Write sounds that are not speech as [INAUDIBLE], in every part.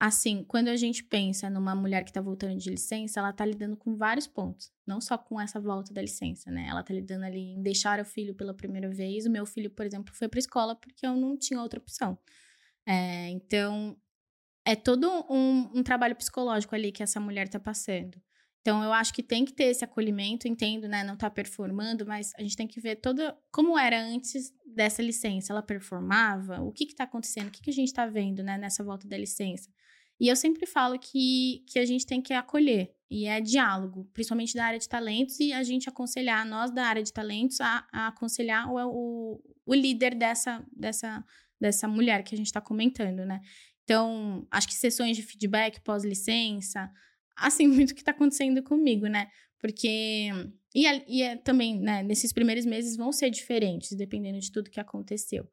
assim, quando a gente pensa numa mulher que está voltando de licença, ela está lidando com vários pontos. Não só com essa volta da licença, né? Ela está lidando ali em deixar o filho pela primeira vez. O meu filho, por exemplo, foi para escola porque eu não tinha outra opção. É, então, é todo um, um, trabalho psicológico ali que essa mulher está passando. Então, eu acho que tem que ter esse acolhimento, entendo, né? Não tá performando, mas a gente tem que ver toda como era antes dessa licença. Ela performava? O que que tá acontecendo? O que que a gente tá vendo, né, nessa volta da licença? E eu sempre falo que, que a gente tem que acolher, e é diálogo, principalmente da área de talentos, e a gente aconselhar, nós da área de talentos, a, a aconselhar o, o, o, líder dessa, dessa, dessa mulher que a gente está comentando, né? Então, acho que sessões de feedback pós-licença, [LAUGHS] assim, muito o que está acontecendo comigo, né? Porque. E, e é, também, né, nesses primeiros meses vão ser diferentes, dependendo de tudo que aconteceu.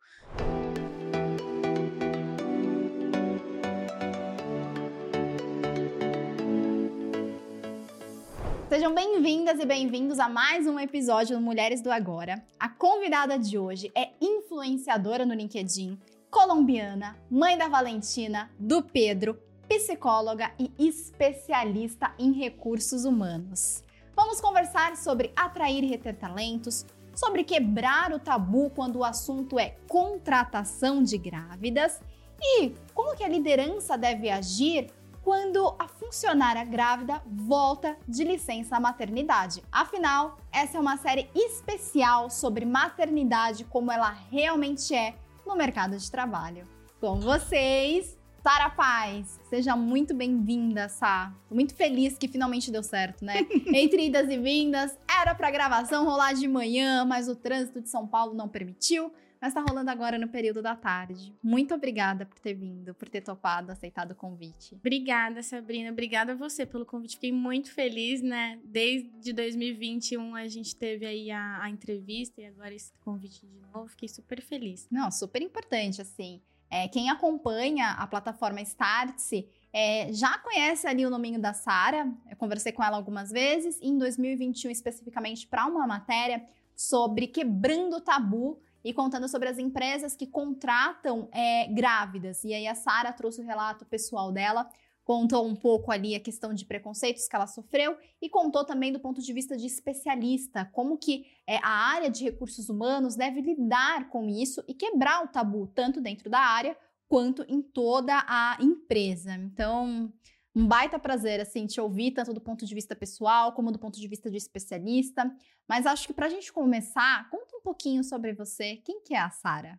Sejam bem-vindas e bem-vindos a mais um episódio do Mulheres do Agora. A convidada de hoje é influenciadora no LinkedIn, colombiana, mãe da Valentina, do Pedro, psicóloga e especialista em recursos humanos. Vamos conversar sobre atrair e reter talentos, sobre quebrar o tabu quando o assunto é contratação de grávidas e como que a liderança deve agir quando a funcionária grávida volta de licença maternidade. Afinal, essa é uma série especial sobre maternidade como ela realmente é no mercado de trabalho. Com vocês, Sara Paz. Seja muito bem-vinda, Sá. Tô muito feliz que finalmente deu certo, né? [LAUGHS] Entre idas e vindas, era pra gravação rolar de manhã, mas o trânsito de São Paulo não permitiu mas está rolando agora no período da tarde. Muito obrigada por ter vindo, por ter topado, aceitado o convite. Obrigada, Sabrina. Obrigada a você pelo convite. Fiquei muito feliz, né? Desde 2021 a gente teve aí a, a entrevista e agora esse convite de novo. Fiquei super feliz. Não, super importante, assim. É, quem acompanha a plataforma Startse é, já conhece ali o nominho da Sara. Eu conversei com ela algumas vezes. Em 2021, especificamente para uma matéria sobre quebrando o tabu e contando sobre as empresas que contratam é, grávidas. E aí a Sara trouxe o relato pessoal dela, contou um pouco ali a questão de preconceitos que ela sofreu e contou também do ponto de vista de especialista, como que é, a área de recursos humanos deve lidar com isso e quebrar o tabu, tanto dentro da área quanto em toda a empresa. Então, um baita prazer, assim, te ouvir, tanto do ponto de vista pessoal como do ponto de vista de especialista. Mas acho que para a gente começar, conta um pouquinho sobre você. Quem que é a Sara?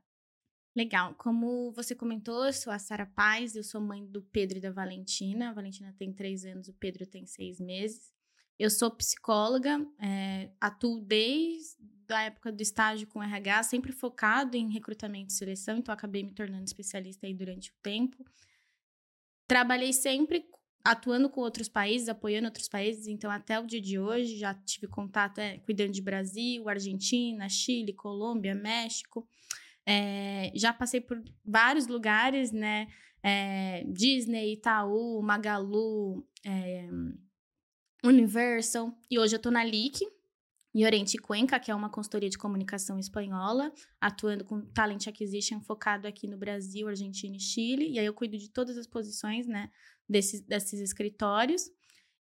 Legal. Como você comentou, eu sou a Sara Paz, eu sou mãe do Pedro e da Valentina. A Valentina tem três anos, o Pedro tem seis meses. Eu sou psicóloga, é, atuo desde a época do estágio com RH, sempre focado em recrutamento e seleção, então acabei me tornando especialista aí durante o tempo. Trabalhei sempre atuando com outros países, apoiando outros países. Então, até o dia de hoje, já tive contato é, cuidando de Brasil, Argentina, Chile, Colômbia, México. É, já passei por vários lugares, né? É, Disney, Itaú, Magalu, é, Universal. E hoje eu tô na LIC, em Oriente Cuenca, que é uma consultoria de comunicação espanhola, atuando com talent acquisition focado aqui no Brasil, Argentina e Chile. E aí eu cuido de todas as posições, né, desses, desses escritórios.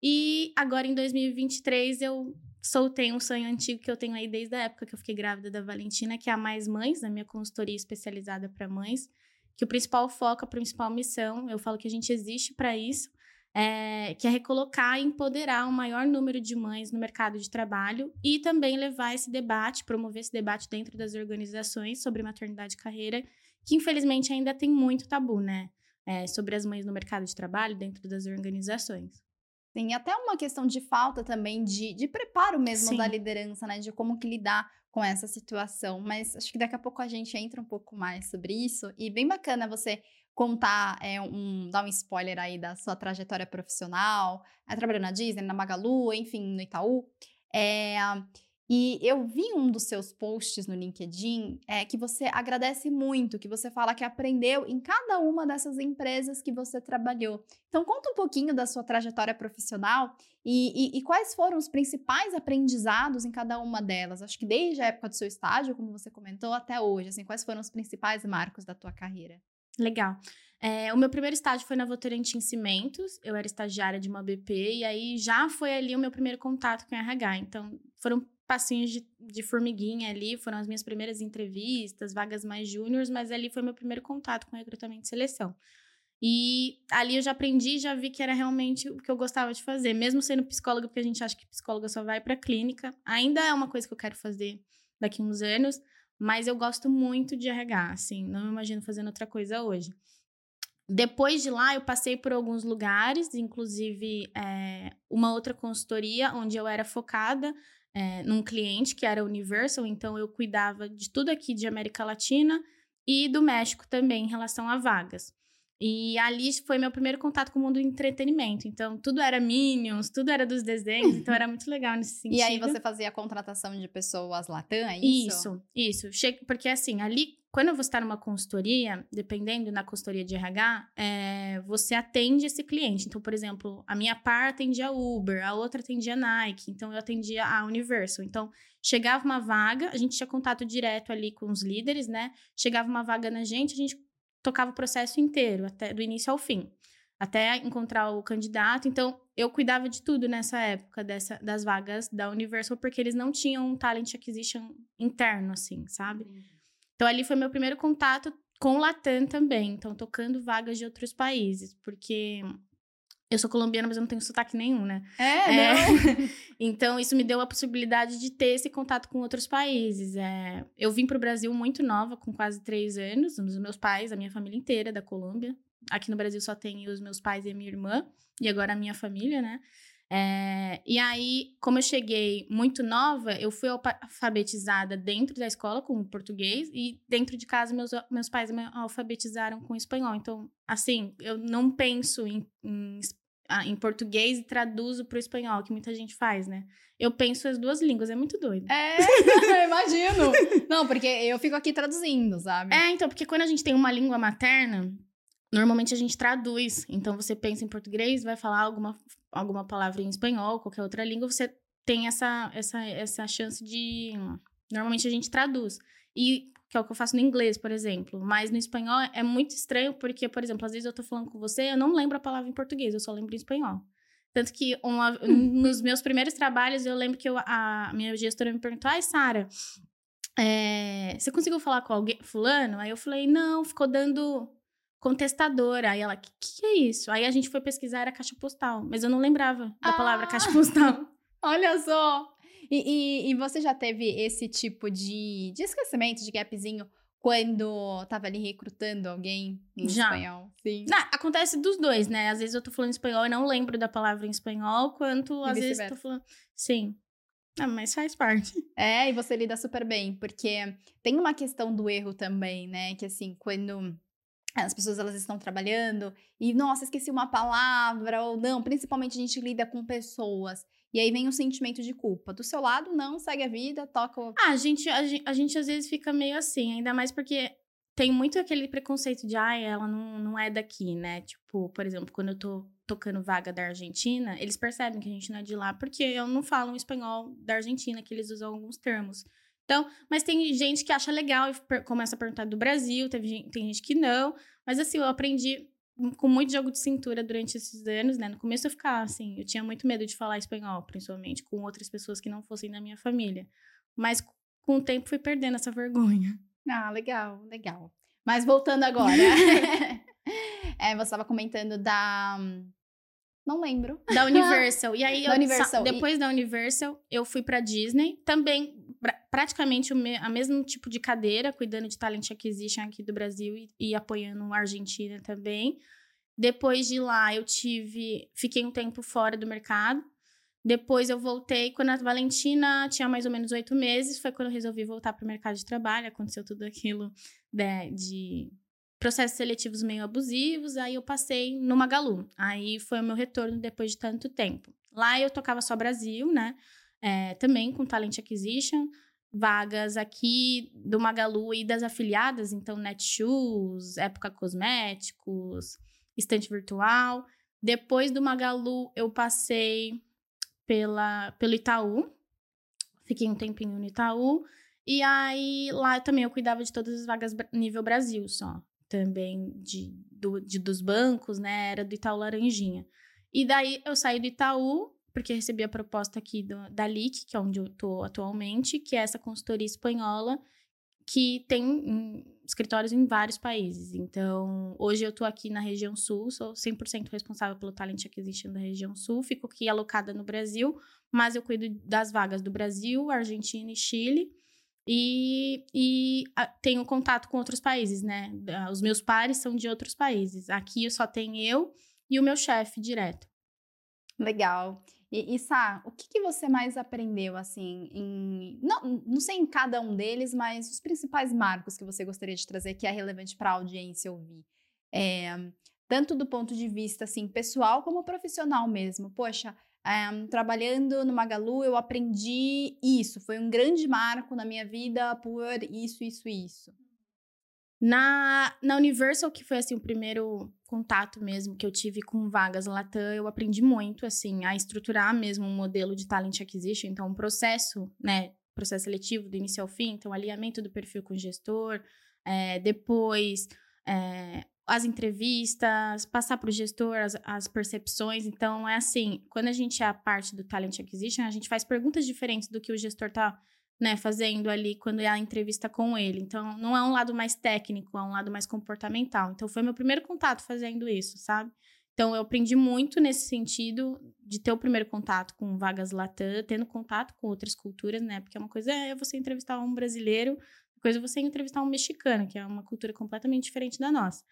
E agora, em 2023, eu soltei um sonho antigo que eu tenho aí desde a época que eu fiquei grávida da Valentina, que é a Mais Mães, a minha consultoria especializada para mães, que o principal foco, a principal missão, eu falo que a gente existe para isso, é, que é recolocar e empoderar um maior número de mães no mercado de trabalho e também levar esse debate, promover esse debate dentro das organizações sobre maternidade e carreira, que infelizmente ainda tem muito tabu, né? é, sobre as mães no mercado de trabalho dentro das organizações. Sim, até uma questão de falta também de, de preparo mesmo Sim. da liderança, né? De como que lidar com essa situação. Mas acho que daqui a pouco a gente entra um pouco mais sobre isso. E bem bacana você contar, é, um, dar um spoiler aí da sua trajetória profissional, é, trabalhando na Disney, na Magalu, enfim, no Itaú. É, e eu vi um dos seus posts no LinkedIn é, que você agradece muito, que você fala que aprendeu em cada uma dessas empresas que você trabalhou. Então, conta um pouquinho da sua trajetória profissional e, e, e quais foram os principais aprendizados em cada uma delas. Acho que desde a época do seu estágio, como você comentou, até hoje. Assim, quais foram os principais marcos da tua carreira? Legal. É, o meu primeiro estágio foi na Votorantim Cimentos. Eu era estagiária de uma BP e aí já foi ali o meu primeiro contato com RH. Então, foram passinhos de, de formiguinha ali, foram as minhas primeiras entrevistas, vagas mais júniores, mas ali foi meu primeiro contato com recrutamento e seleção. E ali eu já aprendi, já vi que era realmente o que eu gostava de fazer, mesmo sendo psicóloga, porque a gente acha que psicóloga só vai para clínica. Ainda é uma coisa que eu quero fazer daqui uns anos, mas eu gosto muito de RH, assim, não me imagino fazendo outra coisa hoje. Depois de lá, eu passei por alguns lugares, inclusive é, uma outra consultoria, onde eu era focada é, num cliente que era Universal, então eu cuidava de tudo aqui de América Latina e do México também em relação a vagas. E ali foi meu primeiro contato com o mundo do entretenimento. Então, tudo era Minions, tudo era dos desenhos, então era muito legal nesse sentido. E aí você fazia a contratação de pessoas Latam, é isso? Isso, isso. Porque assim, ali, quando você está numa consultoria, dependendo na consultoria de RH, é, você atende esse cliente. Então, por exemplo, a minha par atendia a Uber, a outra atendia Nike, então eu atendia a Universal. Então, chegava uma vaga, a gente tinha contato direto ali com os líderes, né? Chegava uma vaga na gente, a gente tocava o processo inteiro, até do início ao fim, até encontrar o candidato. Então, eu cuidava de tudo nessa época dessa, das vagas da Universal, porque eles não tinham um talent acquisition interno, assim, sabe? Então, ali foi meu primeiro contato com o Latam também. Então, tocando vagas de outros países, porque eu sou colombiana, mas eu não tenho sotaque nenhum, né? É, é... [LAUGHS] então, isso me deu a possibilidade de ter esse contato com outros países. É... Eu vim para o Brasil muito nova, com quase três anos. Os meus pais, a minha família inteira da Colômbia. Aqui no Brasil só tem os meus pais e a minha irmã. E agora a minha família, né? É, e aí, como eu cheguei muito nova, eu fui alfabetizada dentro da escola com português e dentro de casa meus, meus pais me alfabetizaram com espanhol. Então, assim, eu não penso em, em, em português e traduzo para o espanhol, que muita gente faz, né? Eu penso as duas línguas, é muito doido. É, [LAUGHS] imagino. não, porque eu fico aqui traduzindo, sabe? É, então, porque quando a gente tem uma língua materna, Normalmente a gente traduz. Então você pensa em português, vai falar alguma, alguma palavra em espanhol, qualquer outra língua, você tem essa, essa, essa chance de. Normalmente a gente traduz. E que é o que eu faço no inglês, por exemplo. Mas no espanhol é muito estranho, porque, por exemplo, às vezes eu tô falando com você, eu não lembro a palavra em português, eu só lembro em espanhol. Tanto que uma, [LAUGHS] nos meus primeiros trabalhos, eu lembro que eu, a minha gestora me perguntou: ai, Sara, é, você conseguiu falar com alguém, fulano? Aí eu falei, não, ficou dando contestadora. Aí ela, o que, que, é isso? Aí a gente foi pesquisar, era caixa postal. Mas eu não lembrava da ah, palavra caixa postal. [LAUGHS] Olha só! E, e, e, você já teve esse tipo de, de esquecimento, de gapzinho, quando tava ali recrutando alguém em já. espanhol? Sim. Não, acontece dos dois, né? Às vezes eu tô falando espanhol e não lembro da palavra em espanhol, quanto às vezes eu tô falando. Sim. Ah, mas faz parte. [LAUGHS] É, e você lida super bem, porque tem uma questão do erro também, né? Que assim, quando as pessoas elas estão trabalhando e nossa, esqueci uma palavra ou não, principalmente a gente lida com pessoas. E aí vem o sentimento de culpa. Do seu lado, não, segue a vida, toca. O... Ah, a gente, a gente, a gente às vezes fica meio assim, ainda mais porque tem muito aquele preconceito de, ai, ah, ela não, não é daqui, né? Tipo, por exemplo, quando eu tô tocando vaga da Argentina, eles percebem que a gente não é de lá, porque eu não falo um espanhol da Argentina, que eles usam alguns termos. Então, mas tem gente que acha legal e começa a perguntar do Brasil, teve tem gente que não. Mas assim, eu aprendi com muito jogo de cintura durante esses anos, né? No começo eu ficava assim, eu tinha muito medo de falar espanhol, principalmente com outras pessoas que não fossem da minha família. Mas com o tempo fui perdendo essa vergonha. Ah, legal, legal. Mas voltando agora. [LAUGHS] [LAUGHS] é, você estava comentando da não lembro. Da Universal. E aí, [LAUGHS] da eu, Universal. depois e... da Universal, eu fui pra Disney. Também, praticamente, o me, a mesmo tipo de cadeira, cuidando de Talent Acquisition aqui do Brasil e, e apoiando a Argentina também. Depois de lá, eu tive... Fiquei um tempo fora do mercado. Depois eu voltei, quando a Valentina tinha mais ou menos oito meses, foi quando eu resolvi voltar para o mercado de trabalho. Aconteceu tudo aquilo né, de processos seletivos meio abusivos, aí eu passei no Magalu. Aí foi o meu retorno depois de tanto tempo. Lá eu tocava só Brasil, né? É, também com Talent Acquisition, vagas aqui do Magalu e das afiliadas, então Netshoes, Época Cosméticos, Estante Virtual. Depois do Magalu, eu passei pela, pelo Itaú. Fiquei um tempinho no Itaú. E aí, lá também eu cuidava de todas as vagas nível Brasil só. também de, do, de, dos bancos, né? Era do Itaú Laranjinha. E daí eu saí do Itaú, porque recebi a proposta aqui do, da LIC, que é onde eu estou atualmente, que é essa consultoria espanhola, que tem escritórios em vários países. Então, hoje eu estou aqui na região sul, sou 100% responsável pelo Talent Acquisition da região sul, fico aqui alocada no Brasil, mas eu cuido das vagas do Brasil, Argentina e Chile. E, e a, tenho contato com outros países, né? Os meus pares são de outros países. Aqui só tenho eu e o meu chefe direto. Legal. E, e Sá, o que, que, você mais aprendeu, assim, em, não, não sei em cada um deles, mas os principais marcos que você gostaria de trazer que é relevante para a audiência ouvir? É, tanto do ponto de vista, assim, pessoal como profissional mesmo. Poxa, é, trabalhando no Magalu, eu aprendi isso. Foi um grande marco na minha vida por isso, isso, isso. Na, na Universal, que foi assim o primeiro contato mesmo que eu tive com vagas Latam, eu aprendi muito assim a estruturar mesmo um modelo de talent acquisition, então um processo, né, processo seletivo do início ao fim, então alinhamento do perfil com o gestor, é, depois é, as entrevistas, passar para o gestor as, as, percepções. Então, é assim, quando a gente é a parte do Talent Acquisition, a gente faz perguntas diferentes do que o gestor está né, fazendo ali quando é a entrevista com ele. Então, não é um lado mais técnico, é um lado mais comportamental. Então, foi meu primeiro contato fazendo isso, sabe? Então, eu aprendi muito nesse sentido de ter o primeiro contato com vagas Latam, tendo contato com outras culturas, né? Porque é uma coisa é você entrevistar um brasileiro, uma coisa é você entrevistar um mexicano, que é uma cultura completamente diferente da nossa.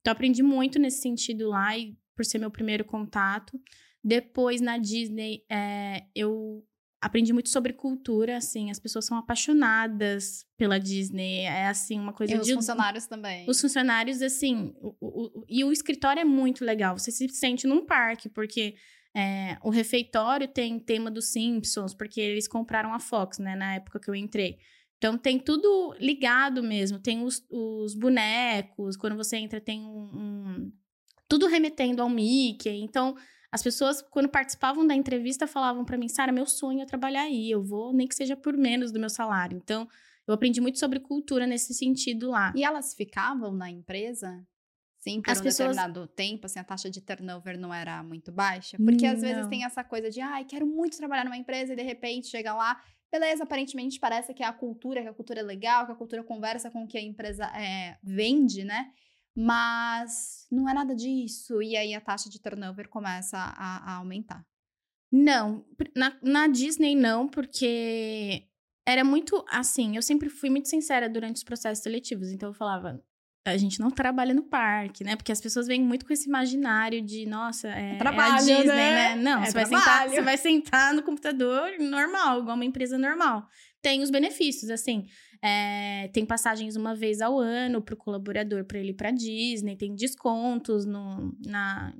Então, aprendi muito nesse sentido lá, e por ser meu primeiro contato. Depois, na Disney, é, eu aprendi muito sobre cultura, assim, as pessoas são apaixonadas pela Disney, é assim, uma coisa e de... os funcionários também. Os funcionários, assim, o, o, o, e o escritório é muito legal, você se sente num parque, porque é, o refeitório tem tema dos Simpsons, porque eles compraram a Fox, né, na época que eu entrei. Então tem tudo ligado mesmo, tem os, os bonecos, quando você entra tem um, um tudo remetendo ao Mickey, então as pessoas, quando participavam da entrevista, falavam para mim, Sara, meu sonho é trabalhar aí, eu vou, nem que seja por menos do meu salário. Então, eu aprendi muito sobre cultura nesse sentido lá. E elas ficavam na empresa? Sim, por As um pessoas... determinado tempo, assim, a taxa de turnover não era muito baixa? Porque às vezes tem essa coisa de, ai, quero muito trabalhar numa empresa e de repente chega lá, beleza, aparentemente parece que é a cultura, que a cultura é legal, que a cultura conversa com o que a empresa é, vende, né? Mas não é nada disso. E aí a taxa de turnover começa a, a aumentar. Não, na, na Disney não, porque era muito assim. Eu sempre fui muito sincera durante os processos seletivos. Então eu falava, a gente não trabalha no parque, né? Porque as pessoas vêm muito com esse imaginário de, nossa, é, trabalho, é a Disney, né? né? Não, é você, vai sentar, você vai sentar no computador normal, igual uma empresa normal. Tem os benefícios, assim. É, tem passagens uma vez ao ano para o colaborador para ele ir para Disney, tem descontos no, na,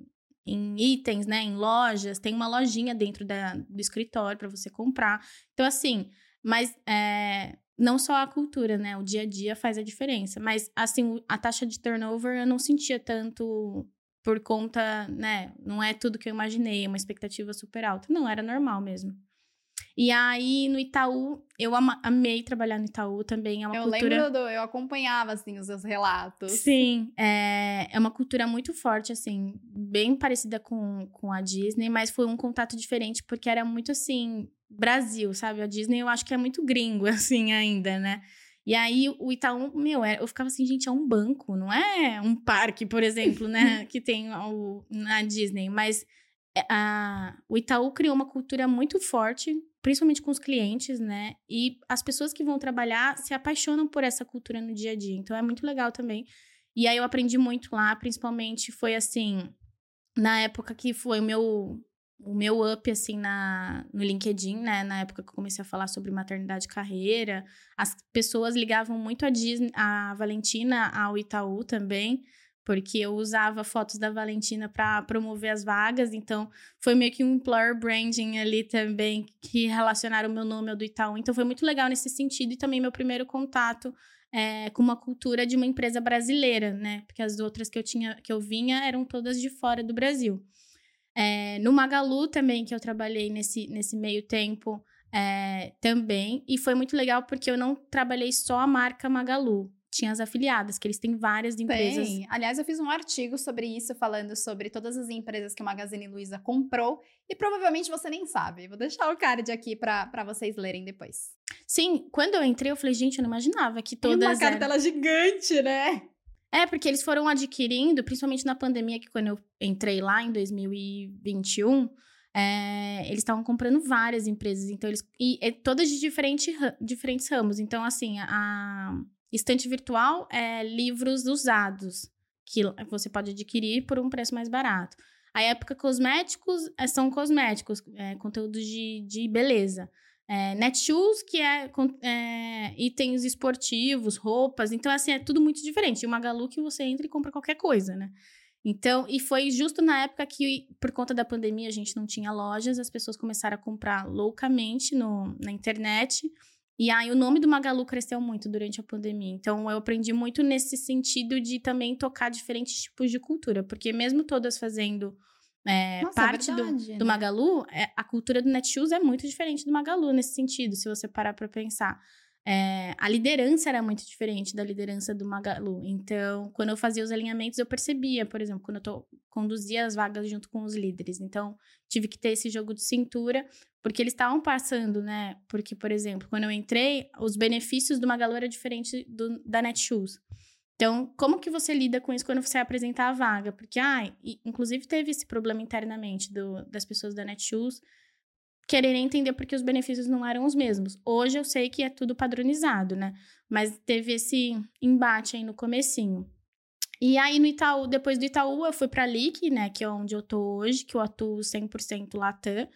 em itens, né, em lojas, tem uma lojinha dentro da, do escritório para você comprar. Então, assim, mas é, não só a cultura, né, o dia a dia faz a diferença. Mas, assim, a taxa de turnover eu não sentia tanto por conta, né, não é tudo que eu imaginei, é uma expectativa super alta. Não, era normal mesmo. E aí, no Itaú, eu amei trabalhar no Itaú também. É uma eu cultura... lembro, do, eu acompanhava, assim, os seus relatos. Sim, é, é uma cultura muito forte, assim, bem parecida com, com a Disney, mas foi um contato diferente, porque era muito, assim, Brasil, sabe? A Disney eu acho que é muito gringo, [LAUGHS] assim, ainda, né? E aí, o Itaú, meu, é, eu ficava assim, gente, é um banco, não é um parque, por exemplo, né? [LAUGHS] que tem o, na Disney, mas... É, a, o Itaú criou uma cultura muito forte principalmente com os clientes, né? E as pessoas que vão trabalhar se apaixonam por essa cultura no dia a dia. Então é muito legal também. E aí eu aprendi muito lá, principalmente foi assim, na época que foi o meu o meu up assim na no LinkedIn, né, na época que eu comecei a falar sobre maternidade e carreira, as pessoas ligavam muito a Disney, a Valentina ao Itaú também porque eu usava fotos da Valentina para promover as vagas, então foi meio que um employer branding ali também que relacionaram o meu nome ao do Itaú. Então foi muito legal nesse sentido e também meu primeiro contato é, com uma cultura de uma empresa brasileira, né? Porque as outras que eu tinha, que eu vinha eram todas de fora do Brasil. É, no Magalu também, que eu trabalhei nesse, nesse meio tempo é, também, e foi muito legal porque eu não trabalhei só a marca Magalu, tinha as afiliadas, que eles têm várias empresas. Tem. Aliás, eu fiz um artigo sobre isso, falando sobre todas as empresas que o Magazine Luiza comprou. E provavelmente você nem sabe. Vou deixar o card aqui para vocês lerem depois. Sim, quando eu entrei, eu falei, gente, eu não imaginava que todas. Uma cartela eram... gigante, né? É, porque eles foram adquirindo, principalmente na pandemia, que quando eu entrei lá em 2021, é, eles estavam comprando várias empresas, então eles. E, e todas de diferente, diferentes ramos. Então, assim, a estante virtual é livros usados, que você pode adquirir por um preço mais barato. A época cosméticos é, são cosméticos, é, conteúdos de, de beleza. É, Netshoes, que é, é, itens esportivos, roupas. Então, assim, é tudo muito diferente. O Magalu que você entra e compra qualquer coisa, né? Então, e foi justo na época que, por conta da pandemia, a gente não tinha lojas, as pessoas começaram a comprar loucamente no, na internet. E aí o nome do Magalu cresceu muito durante a pandemia. Então eu aprendi muito nesse sentido de também tocar diferentes tipos de cultura, porque mesmo todas fazendo é, Nossa, é parte é verdade, do, né? do, Magalu, é, a cultura do Netshoes é muito diferente do Magalu nesse sentido, se você parar para pensar. É, a liderança era muito diferente da liderança do Magalu. Então, quando eu fazia os alinhamentos, eu percebia, por exemplo, quando eu tô, conduzia as vagas junto com os líderes. Então, tive que ter esse jogo de cintura, porque eles estavam passando, né? Porque, por exemplo, quando eu entrei, os benefícios do Magalu era diferente do, da Netshoes. Então, como que você lida com isso quando você apresentar a vaga? Porque, ah, inclusive teve esse problema internamente do, das pessoas da Netshoes quererem entender porque os benefícios não eram os mesmos. Hoje eu sei que é tudo padronizado, né? Mas teve esse embate aí no comecinho. E aí no Itaú, depois do Itaú, eu fui para a LIC, né, que é onde eu tô hoje, que eu atuo 100% Latam.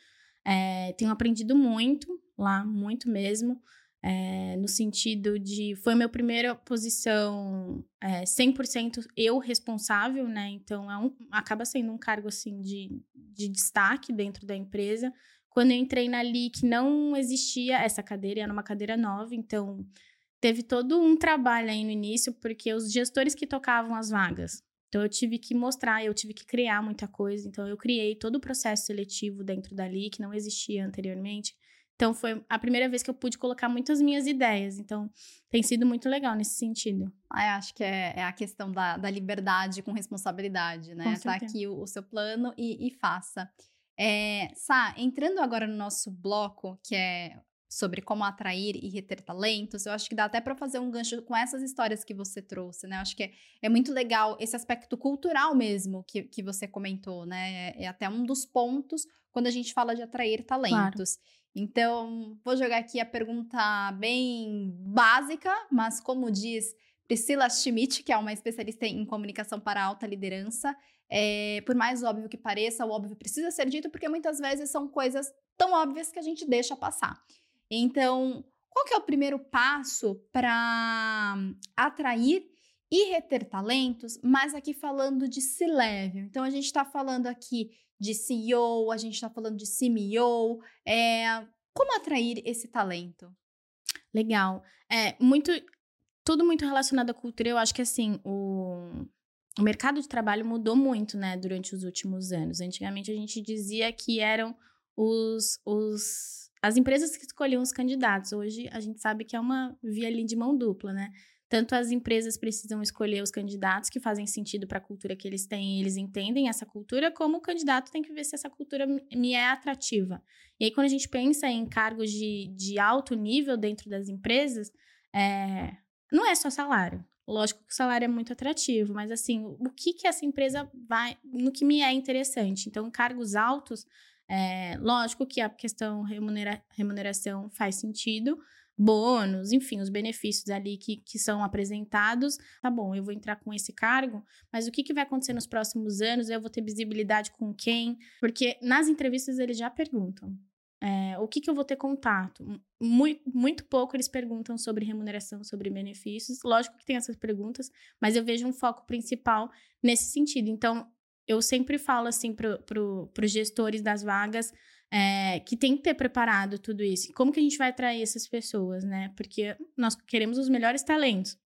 É, tenho aprendido muito lá, muito mesmo. É, no sentido de foi minha primeira posição é, 100% eu responsável, né? Então é um, acaba sendo um cargo assim de, de destaque dentro da empresa. Quando eu entrei na LIC, não existia essa cadeira, era uma cadeira nova, então teve todo um trabalho aí no início, porque os gestores que tocavam as vagas. Então eu tive que mostrar, eu tive que criar muita coisa. Então eu criei todo o processo seletivo dentro da LIC, não existia anteriormente. Então foi a primeira vez que eu pude colocar muitas minhas ideias. Então tem sido muito legal nesse sentido. Ah, eu acho que é, é a questão da, da, liberdade com responsabilidade, né? Tá aqui o, o seu plano e, e faça. É, Sá, entrando agora no nosso bloco, que é sobre como atrair e reter talentos, eu acho que dá até para fazer um gancho com essas histórias que você trouxe, né? Eu acho que é, é muito legal esse aspecto cultural mesmo que, que você comentou, né? É, é até um dos pontos quando a gente fala de atrair talentos. Claro. Então, vou jogar aqui a pergunta bem básica, mas como diz Priscila Schmidt, que é uma especialista em comunicação para alta liderança, é, por mais óbvio que pareça, o óbvio precisa ser dito, porque muitas vezes são coisas tão óbvias que a gente deixa passar. Então, qual que é o primeiro passo para atrair e reter talentos, mas aqui falando de C-level. Então, a gente está falando aqui de CEO, a gente está falando de CMO. É, como atrair esse talento? Legal. É muito. Tudo muito relacionado à cultura. Eu acho que assim, o, o mercado de trabalho mudou muito, né, durante os últimos anos. Antigamente a gente dizia que eram os, os as empresas que escolhiam os candidatos. Hoje a gente sabe que é uma via ali de mão dupla, né? Tanto as empresas precisam escolher os candidatos que fazem sentido para a cultura que eles têm, eles entendem essa cultura, como o candidato tem que ver se essa cultura me é atrativa. E aí, quando a gente pensa em cargos de, de alto nível dentro das empresas, é, não é só salário. Lógico que o salário é muito atrativo, mas assim, o que que essa empresa vai, no que me é interessante? Então, cargos altos, é, lógico que a questão remunera, remuneração faz sentido, bônus, enfim, os benefícios ali que, que são apresentados. Tá bom, eu vou entrar com esse cargo, mas o que, que vai acontecer nos próximos anos? Eu vou ter visibilidade com quem? Porque nas entrevistas eles já perguntam. É, o que, que eu vou ter contato? Muito, muito pouco eles perguntam sobre remuneração, sobre benefícios. Lógico que tem essas perguntas, mas eu vejo um foco principal nesse sentido. Então, eu sempre falo assim para pro, os gestores das vagas é, que tem que ter preparado tudo isso. Como que a gente vai atrair essas pessoas, né? Porque nós queremos os melhores talentos.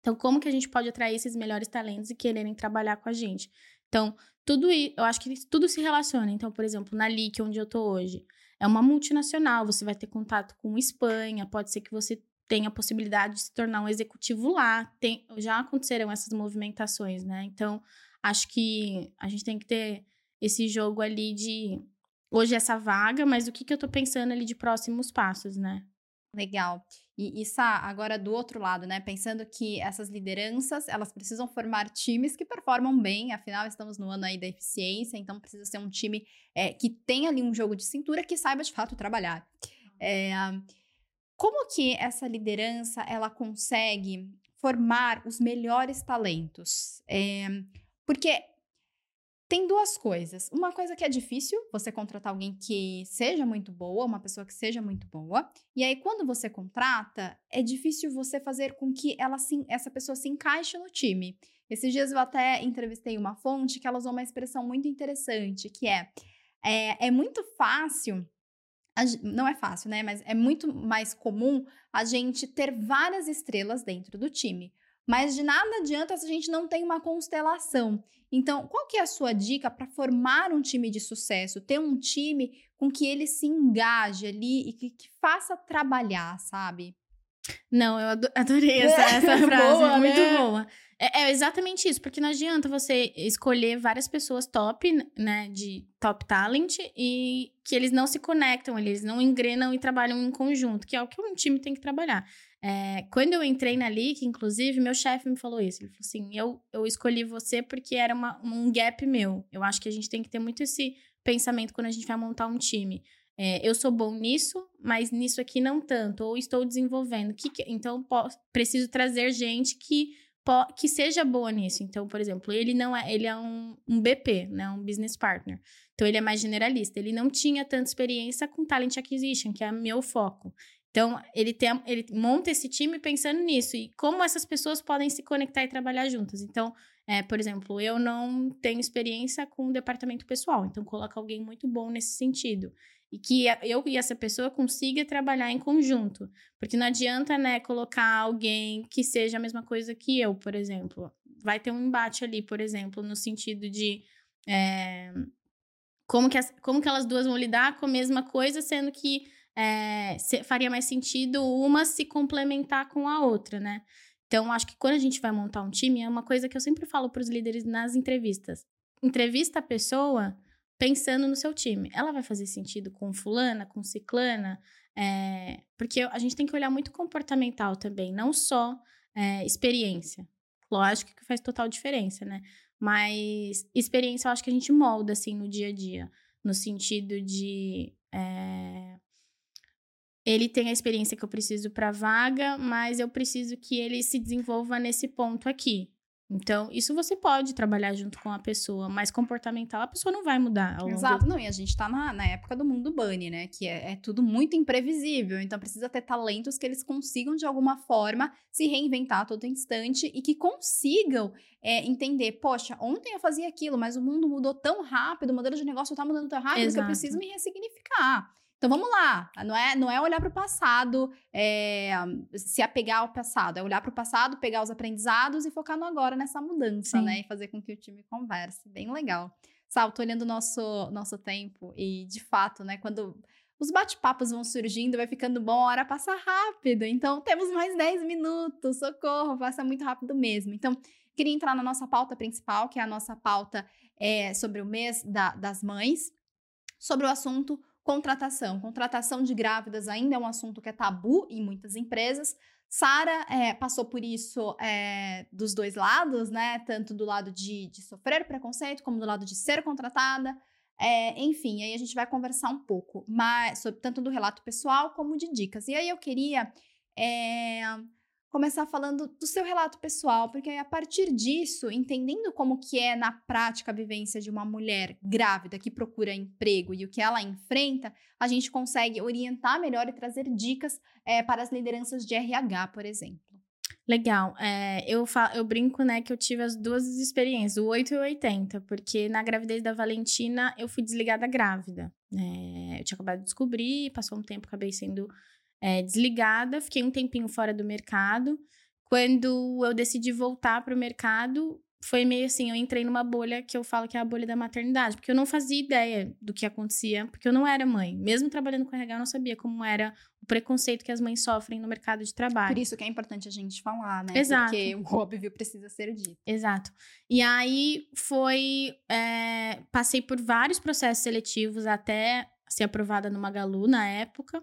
Então, como que a gente pode atrair esses melhores talentos e quererem trabalhar com a gente? Então, tudo eu acho que tudo se relaciona. Então, por exemplo, na LIC, onde eu tô hoje, é uma multinacional, você vai ter contato com Espanha, pode ser que você tem a possibilidade de se tornar um executivo lá. Tem, já aconteceram essas movimentações, né? Então, acho que a gente tem que ter esse jogo ali de hoje essa vaga, mas o que, que eu tô pensando ali de próximos passos, né? Legal. E, e Sá, agora do outro lado, né? Pensando que essas lideranças, elas precisam formar times que performam bem, afinal estamos no ano aí da eficiência, então precisa ser um time é, que tenha ali um jogo de cintura, que saiba de fato trabalhar. É, como que essa liderança, ela consegue formar os melhores talentos? É, porque tem duas coisas. Uma coisa que é difícil, você contratar alguém que seja muito boa, uma pessoa que seja muito boa. E aí, quando você contrata, é difícil você fazer com que ela se, essa pessoa se encaixe no time. Esses dias eu até entrevistei uma fonte que ela usou uma expressão muito interessante, que é, é, é muito fácil não é fácil, né? Mas é muito mais comum a gente ter várias estrelas dentro do time. Mas de nada adianta se a gente não tem uma constelação. Então, qual que é a sua dica para formar um time de sucesso? Ter um time com que ele se engaje ali e que, que faça trabalhar, sabe? Não, eu [LAUGHS] adorei [LAUGHS] essa, essa frase, boa, muito né? boa. É, é, exatamente isso, porque não adianta você escolher várias pessoas top, né, de top talent, e que eles não se conectam, eles não engrenam e trabalham em conjunto, que é o que um time tem que trabalhar. É, quando eu entrei na LIC, inclusive, meu chefe me falou isso. Ele falou assim: eu, eu escolhi você porque era uma, um gap meu. Eu acho que a gente tem que ter muito esse pensamento quando a gente vai montar um time. É, eu sou bom nisso, mas nisso aqui não tanto, ou estou desenvolvendo. Que que, então, posso, preciso trazer gente que, que seja boa nisso. Então, por exemplo, ele não é, ele é um, um BP, né, um business partner. Então, ele é mais generalista. Ele não tinha tanta experiência com talent acquisition, que é meu foco. Então, ele, tem, ele monta esse time pensando nisso e como essas pessoas podem se conectar e trabalhar juntas. Então, é, por exemplo, eu não tenho experiência com o departamento pessoal, então coloca alguém muito bom nesse sentido. E que eu e essa pessoa consiga trabalhar em conjunto. Porque não adianta, né, colocar alguém que seja a mesma coisa que eu, por exemplo. Vai ter um embate ali, por exemplo, no sentido de. É, como, que as, como que elas duas vão lidar com a mesma coisa, sendo que é, faria mais sentido uma se complementar com a outra, né? Então, acho que quando a gente vai montar um time, é uma coisa que eu sempre falo para os líderes nas entrevistas. Entrevista a pessoa pensando no seu time. Ela vai fazer sentido com fulana, com ciclana? É, porque a gente tem que olhar muito comportamental também, não só é, experiência. Lógico que faz total diferença, né? Mas experiência eu acho que a gente molda, assim, no dia a dia. No sentido de... É, ele tem a experiência que eu preciso para vaga, mas eu preciso que ele se desenvolva nesse ponto aqui. Então, isso você pode trabalhar junto com a pessoa, mas comportamental a pessoa não vai mudar. Exato, não, e a gente tá na, na época do mundo bunny, né? Que é, é, tudo muito imprevisível, então precisa ter talentos que eles consigam, de alguma forma, se reinventar a todo instante e que consigam é, entender, poxa, ontem eu fazia aquilo, mas o mundo mudou tão rápido, o modelo de negócio tá mudando tão rápido Exato. que eu preciso me ressignificar. Então vamos lá, não é, não é olhar para o passado, é, se apegar ao passado, é olhar para o passado, pegar os aprendizados e focar no agora nessa mudança, Sim. né? E fazer com que o time converse. Bem legal. Sal, tô olhando o nosso, nosso tempo e, de fato, né, quando os bate-papos vão surgindo, vai ficando bom, a hora passa rápido. Então, temos mais 10 minutos, socorro, passa muito rápido mesmo. Então, queria entrar na nossa pauta principal, que é a nossa pauta é, sobre o mês da, das mães, sobre o assunto Contratação. Contratação de grávidas ainda é um assunto que é tabu em muitas empresas. Sara é, passou por isso é, dos dois lados, né? Tanto do lado de, de, sofrer preconceito, como do lado de ser contratada. É, enfim, aí a gente vai conversar um pouco mais sobre tanto do relato pessoal como de dicas. E aí eu queria é, começar falando do seu relato pessoal, porque a partir disso, entendendo como que é na prática a vivência de uma mulher grávida que procura emprego e o que ela enfrenta, a gente consegue orientar melhor e trazer dicas é, para as lideranças de RH, por exemplo. Legal. É, eu, falo, eu brinco, né, que eu tive as duas experiências, o 8 e o 80, porque na gravidez da Valentina eu fui desligada grávida. É, eu tinha acabado de descobrir, passou um tempo, acabei sendo é, desligada, fiquei um tempinho fora do mercado. Quando eu decidi voltar para o mercado, foi meio assim, eu entrei numa bolha que eu falo que é a bolha da maternidade, porque eu não fazia ideia do que acontecia, porque eu não era mãe. Mesmo trabalhando com RH, eu não sabia como era o preconceito que as mães sofrem no mercado de trabalho. Por isso que é importante a gente falar, né? Exato. Porque o óbvio precisa ser dito. Exato. E aí foi. É, passei por vários processos seletivos até ser aprovada no Magalu na época.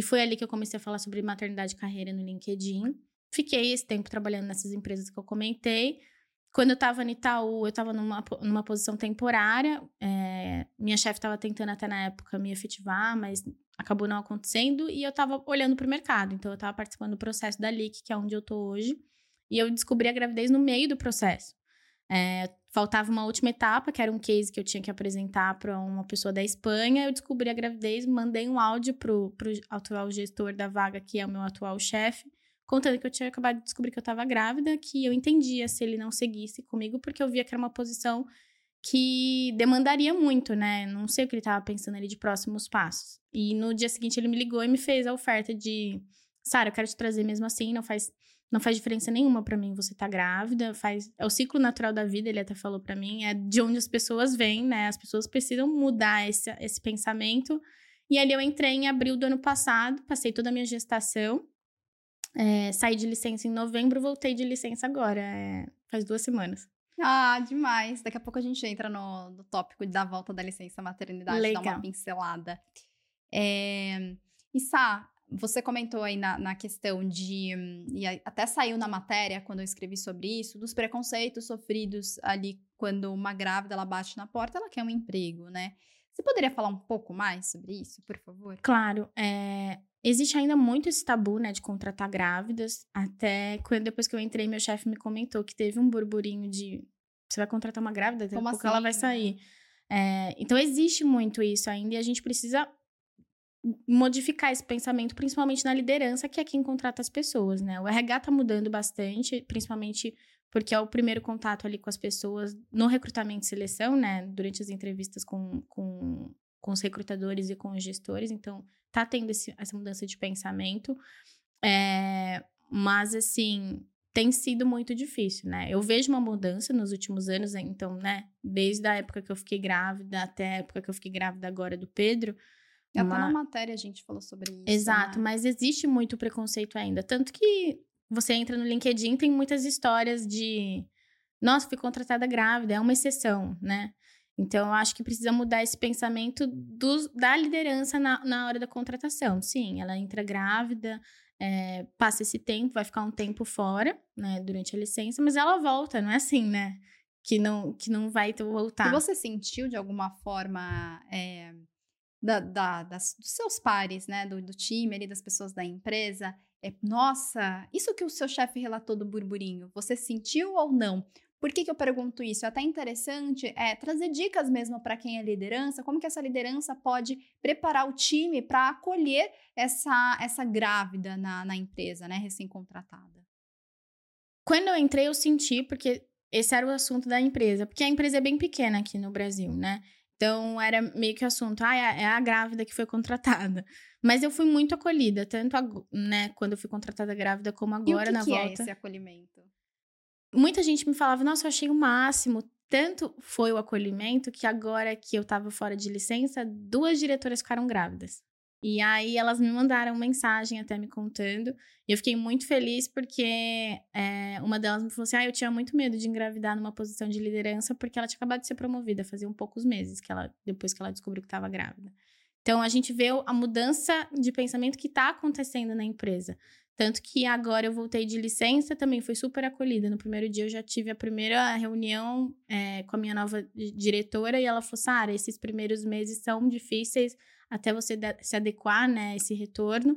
E foi ali que eu comecei a falar sobre maternidade e carreira no LinkedIn. Fiquei esse tempo trabalhando nessas empresas que eu comentei. Quando eu estava no Itaú, eu estava numa, numa posição temporária. É, minha chefe estava tentando até na época me efetivar, mas acabou não acontecendo. E eu estava olhando para o mercado. Então, eu estava participando do processo da LIC, que é onde eu estou hoje. E eu descobri a gravidez no meio do processo. É, faltava uma última etapa, que era um case que eu tinha que apresentar para uma pessoa da Espanha. Eu descobri a gravidez, mandei um áudio para o atual gestor da vaga, que é o meu atual chefe contando que eu tinha acabado de descobrir que eu estava grávida, que eu entendia se ele não seguisse comigo, porque eu via que era uma posição que demandaria muito, né? Não sei o que ele estava pensando ali de próximos passos. E no dia seguinte ele me ligou e me fez a oferta de, Sara, eu quero te trazer mesmo assim, não faz não faz diferença nenhuma para mim você tá grávida, faz é o ciclo natural da vida, ele até falou para mim, é de onde as pessoas vêm, né? As pessoas precisam mudar esse, esse pensamento. E ali eu entrei em abril do ano passado, passei toda a minha gestação é, saí de licença em novembro, voltei de licença agora, é, faz duas semanas. Ah, demais. Daqui a pouco a gente entra no, no tópico da volta da licença maternidade, Legal. dar uma pincelada. É, e Sá, você comentou aí na, na questão de. E até saiu na matéria, quando eu escrevi sobre isso, dos preconceitos sofridos ali quando uma grávida ela bate na porta, ela quer um emprego, né? Você poderia falar um pouco mais sobre isso, por favor? Claro. É, Existe ainda muito esse tabu, né, de contratar grávidas. Até quando depois que eu entrei, meu chefe me comentou que teve um burburinho de você vai contratar uma grávida, daqui a pouco assim? ela vai sair. É, então existe muito isso ainda e a gente precisa modificar esse pensamento, principalmente na liderança, que é quem contrata as pessoas, né? O RH tá mudando bastante, principalmente porque é o primeiro contato ali com as pessoas no recrutamento e seleção, né? Durante as entrevistas com, com, com os recrutadores e com os gestores. Então, tá tendo esse, essa mudança de pensamento. É, mas, assim, tem sido muito difícil, né? Eu vejo uma mudança nos últimos anos, então, né? Desde a época que eu fiquei grávida até a época que eu fiquei grávida agora do Pedro. Até uma... na matéria a gente falou sobre isso. Exato, né? mas existe muito preconceito ainda. Tanto que você entra no LinkedIn, tem muitas histórias de. Nossa, fui contratada grávida, é uma exceção, né? Então, eu acho que precisa mudar esse pensamento do, da liderança na, na hora da contratação. Sim, ela entra grávida, é, passa esse tempo, vai ficar um tempo fora, né, durante a licença, mas ela volta, não é assim, né? Que não, que não vai voltar. E você sentiu de alguma forma é, da, da, das, dos seus pares, né, do, do time ali, das pessoas da empresa, é, nossa, isso que o seu chefe relatou do burburinho, você sentiu ou não? Por que, que eu pergunto isso? É até interessante é, trazer dicas mesmo para quem é liderança, como que essa liderança pode preparar o time para acolher essa, essa grávida na, na empresa, né, recém-contratada. Quando eu entrei, eu senti, porque esse era o assunto da empresa, porque a empresa é bem pequena aqui no Brasil, né? Então era meio que o assunto, ah, é a grávida que foi contratada. Mas eu fui muito acolhida, tanto a, né, quando eu fui contratada grávida como agora e o que na que volta. É esse acolhimento? muita gente me falava, nossa, eu achei o máximo. Tanto foi o acolhimento que agora que eu tava fora de licença, duas diretoras ficaram grávidas. E aí elas me mandaram mensagem até me contando. E eu fiquei muito feliz porque é, uma delas me falou assim: ah, eu tinha muito medo de engravidar numa posição de liderança, porque ela tinha acabado de ser promovida, fazia um poucos meses que ela, depois que ela descobriu que estava grávida. Então a gente vê a mudança de pensamento que está acontecendo na empresa. Tanto que agora eu voltei de licença, também fui super acolhida. No primeiro dia eu já tive a primeira reunião é, com a minha nova diretora e ela falou: Sara, esses primeiros meses são difíceis até você se adequar, né, esse retorno.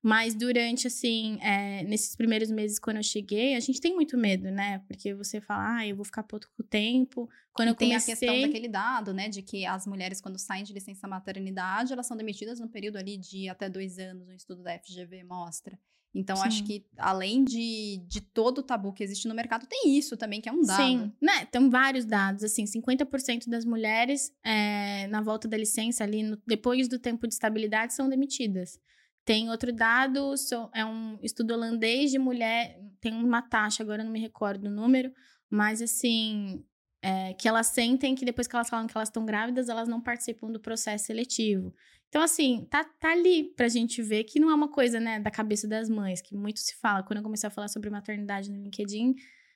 Mas durante, assim, é, nesses primeiros meses, quando eu cheguei, a gente tem muito medo, né? Porque você fala, ah, eu vou ficar pouco tempo. Quando e eu tem comecei... a questão daquele dado, né, de que as mulheres, quando saem de licença maternidade, elas são demitidas no período ali de até dois anos, um estudo da FGV mostra. Então, Sim. acho que além de, de todo o tabu que existe no mercado, tem isso também, que é um dado. Sim, né? Tem vários dados, assim, 50% das mulheres é, na volta da licença ali, no, depois do tempo de estabilidade, são demitidas. Tem outro dado, é um estudo holandês de mulher, tem uma taxa, agora não me recordo o número, mas assim, é, que elas sentem que depois que elas falam que elas estão grávidas, elas não participam do processo seletivo. Então, assim, tá, tá ali pra gente ver que não é uma coisa, né, da cabeça das mães, que muito se fala. Quando eu comecei a falar sobre maternidade no LinkedIn,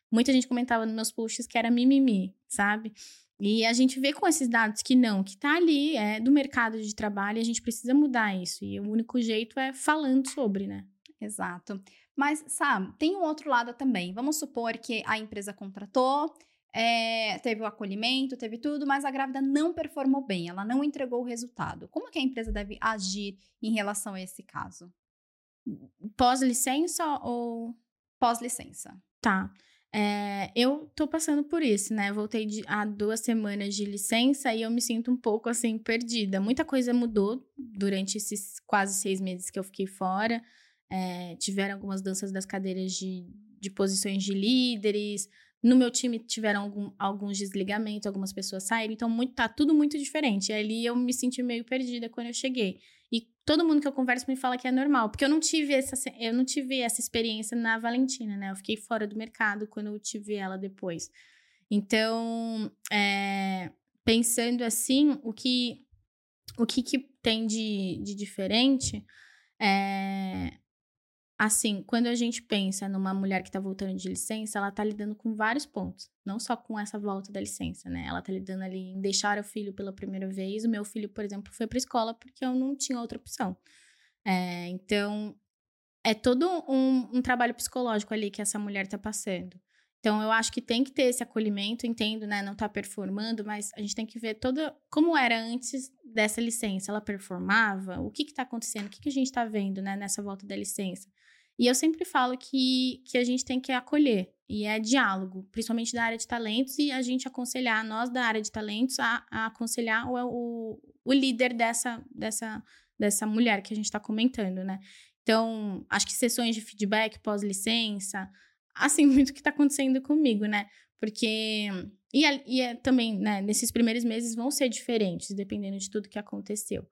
muita gente comentava nos meus posts que era mimimi, sabe? E a gente vê com esses dados que não, que tá ali, é do mercado de trabalho e a gente precisa mudar isso. E o único jeito é falando sobre, né? Exato. Mas, sabe, tem um outro lado também. Vamos supor que a empresa contratou, é, teve o acolhimento, teve tudo, mas a grávida não performou bem, ela não entregou o resultado. Como que a empresa deve agir em relação a esse caso? Pós-licença ou. Pós-licença. Tá. É, eu tô passando por isso, né? Voltei de, há duas semanas de licença e eu me sinto um pouco assim, perdida. Muita coisa mudou durante esses quase seis meses que eu fiquei fora. É, tiveram algumas danças das cadeiras de, de posições de líderes, no meu time tiveram algum, alguns desligamentos, algumas pessoas saíram, então muito, tá tudo muito diferente. E ali eu me senti meio perdida quando eu cheguei. E todo mundo que eu converso me fala que é normal, porque eu não tive essa, eu não tive essa experiência na Valentina, né? Eu fiquei fora do mercado quando eu tive ela depois. Então, é, pensando assim, o que o que, que tem de, de diferente é assim, quando a gente pensa numa mulher que está voltando de licença, ela está lidando com vários pontos, não só com essa volta da licença, né? Ela está lidando ali em deixar o filho pela primeira vez. O meu filho, por exemplo, foi para escola porque eu não tinha outra opção. É, então, é todo um, um, trabalho psicológico ali que essa mulher está passando. Então, eu acho que tem que ter esse acolhimento, entendo, né? Não está performando, mas a gente tem que ver toda como era antes dessa licença. Ela performava? O que está acontecendo? O que, que a gente está vendo, né? Nessa volta da licença? E eu sempre falo que, que a gente tem que acolher, e é diálogo, principalmente da área de talentos, e a gente aconselhar, nós da área de talentos, a, a aconselhar o, o, o, líder dessa, dessa, dessa mulher que a gente está comentando, né? Então, acho que sessões de feedback pós-licença, assim, [LAUGHS] muito o que está acontecendo comigo, né? Porque. E, e é, também, né, nesses primeiros meses vão ser diferentes, dependendo de tudo que aconteceu.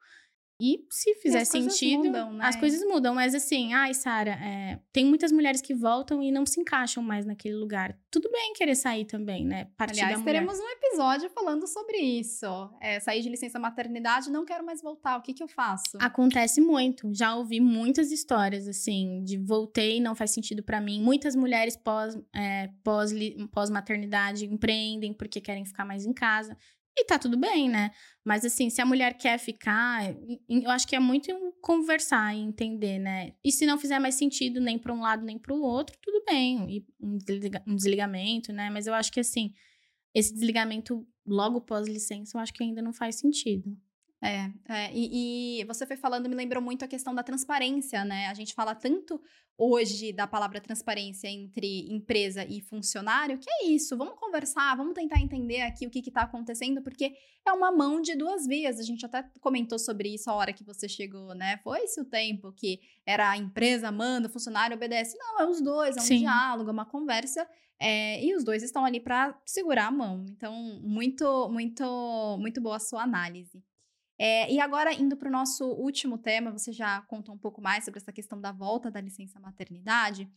E se fizer e sentido, mudam, né? as coisas mudam. Mas assim, ai, Sara, é, tem muitas mulheres que voltam e não se encaixam mais naquele lugar. Tudo bem querer sair também, né? Partir Aliás, teremos um episódio falando sobre isso. É, sair de licença maternidade, não quero mais voltar. O que, que eu faço? Acontece muito. Já ouvi muitas histórias, assim, de voltei, não faz sentido para mim. Muitas mulheres pós, é, pós, pós maternidade empreendem porque querem ficar mais em casa. E tá tudo bem, né? Mas assim, se a mulher quer ficar, eu acho que é muito conversar e entender, né? E se não fizer mais sentido nem para um lado nem para o outro, tudo bem, um, desligamento, né? Mas eu acho que assim, esse desligamento logo pós licença, eu acho que ainda não faz sentido. É, é e, e, você foi falando, me lembrou muito a questão da transparência, né? A gente fala tanto hoje da palavra transparência entre empresa e funcionário, que é isso, vamos conversar, vamos tentar entender aqui o que está acontecendo, porque é uma mão de duas vias. A gente até comentou sobre isso a hora que você chegou, né? Foi-se o tempo que era a empresa manda, o funcionário obedece. Não, é os dois, é um Sim. diálogo, é uma conversa. É, e os dois estão ali para segurar a mão. Então, muito, muito, muito boa a sua análise. É, e agora, indo para o nosso último tema, você já contou um pouco mais sobre essa questão da volta da licença maternidade.